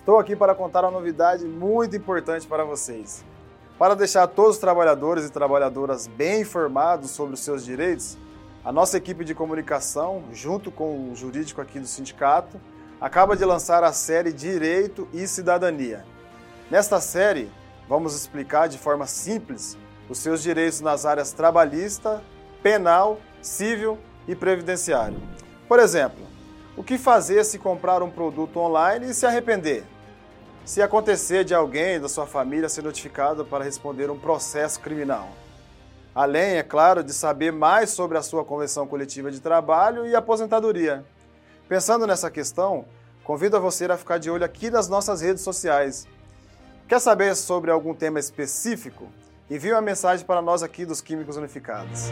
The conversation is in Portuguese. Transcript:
Estou aqui para contar uma novidade muito importante para vocês. Para deixar todos os trabalhadores e trabalhadoras bem informados sobre os seus direitos, a nossa equipe de comunicação, junto com o jurídico aqui do sindicato, acaba de lançar a série Direito e Cidadania. Nesta série, vamos explicar de forma simples os seus direitos nas áreas trabalhista, penal, civil e previdenciário. Por exemplo, o que fazer se comprar um produto online e se arrepender? Se acontecer de alguém da sua família ser notificado para responder um processo criminal? Além, é claro, de saber mais sobre a sua convenção coletiva de trabalho e aposentadoria. Pensando nessa questão, convido a você a ficar de olho aqui nas nossas redes sociais. Quer saber sobre algum tema específico? Envie uma mensagem para nós aqui dos Químicos Unificados.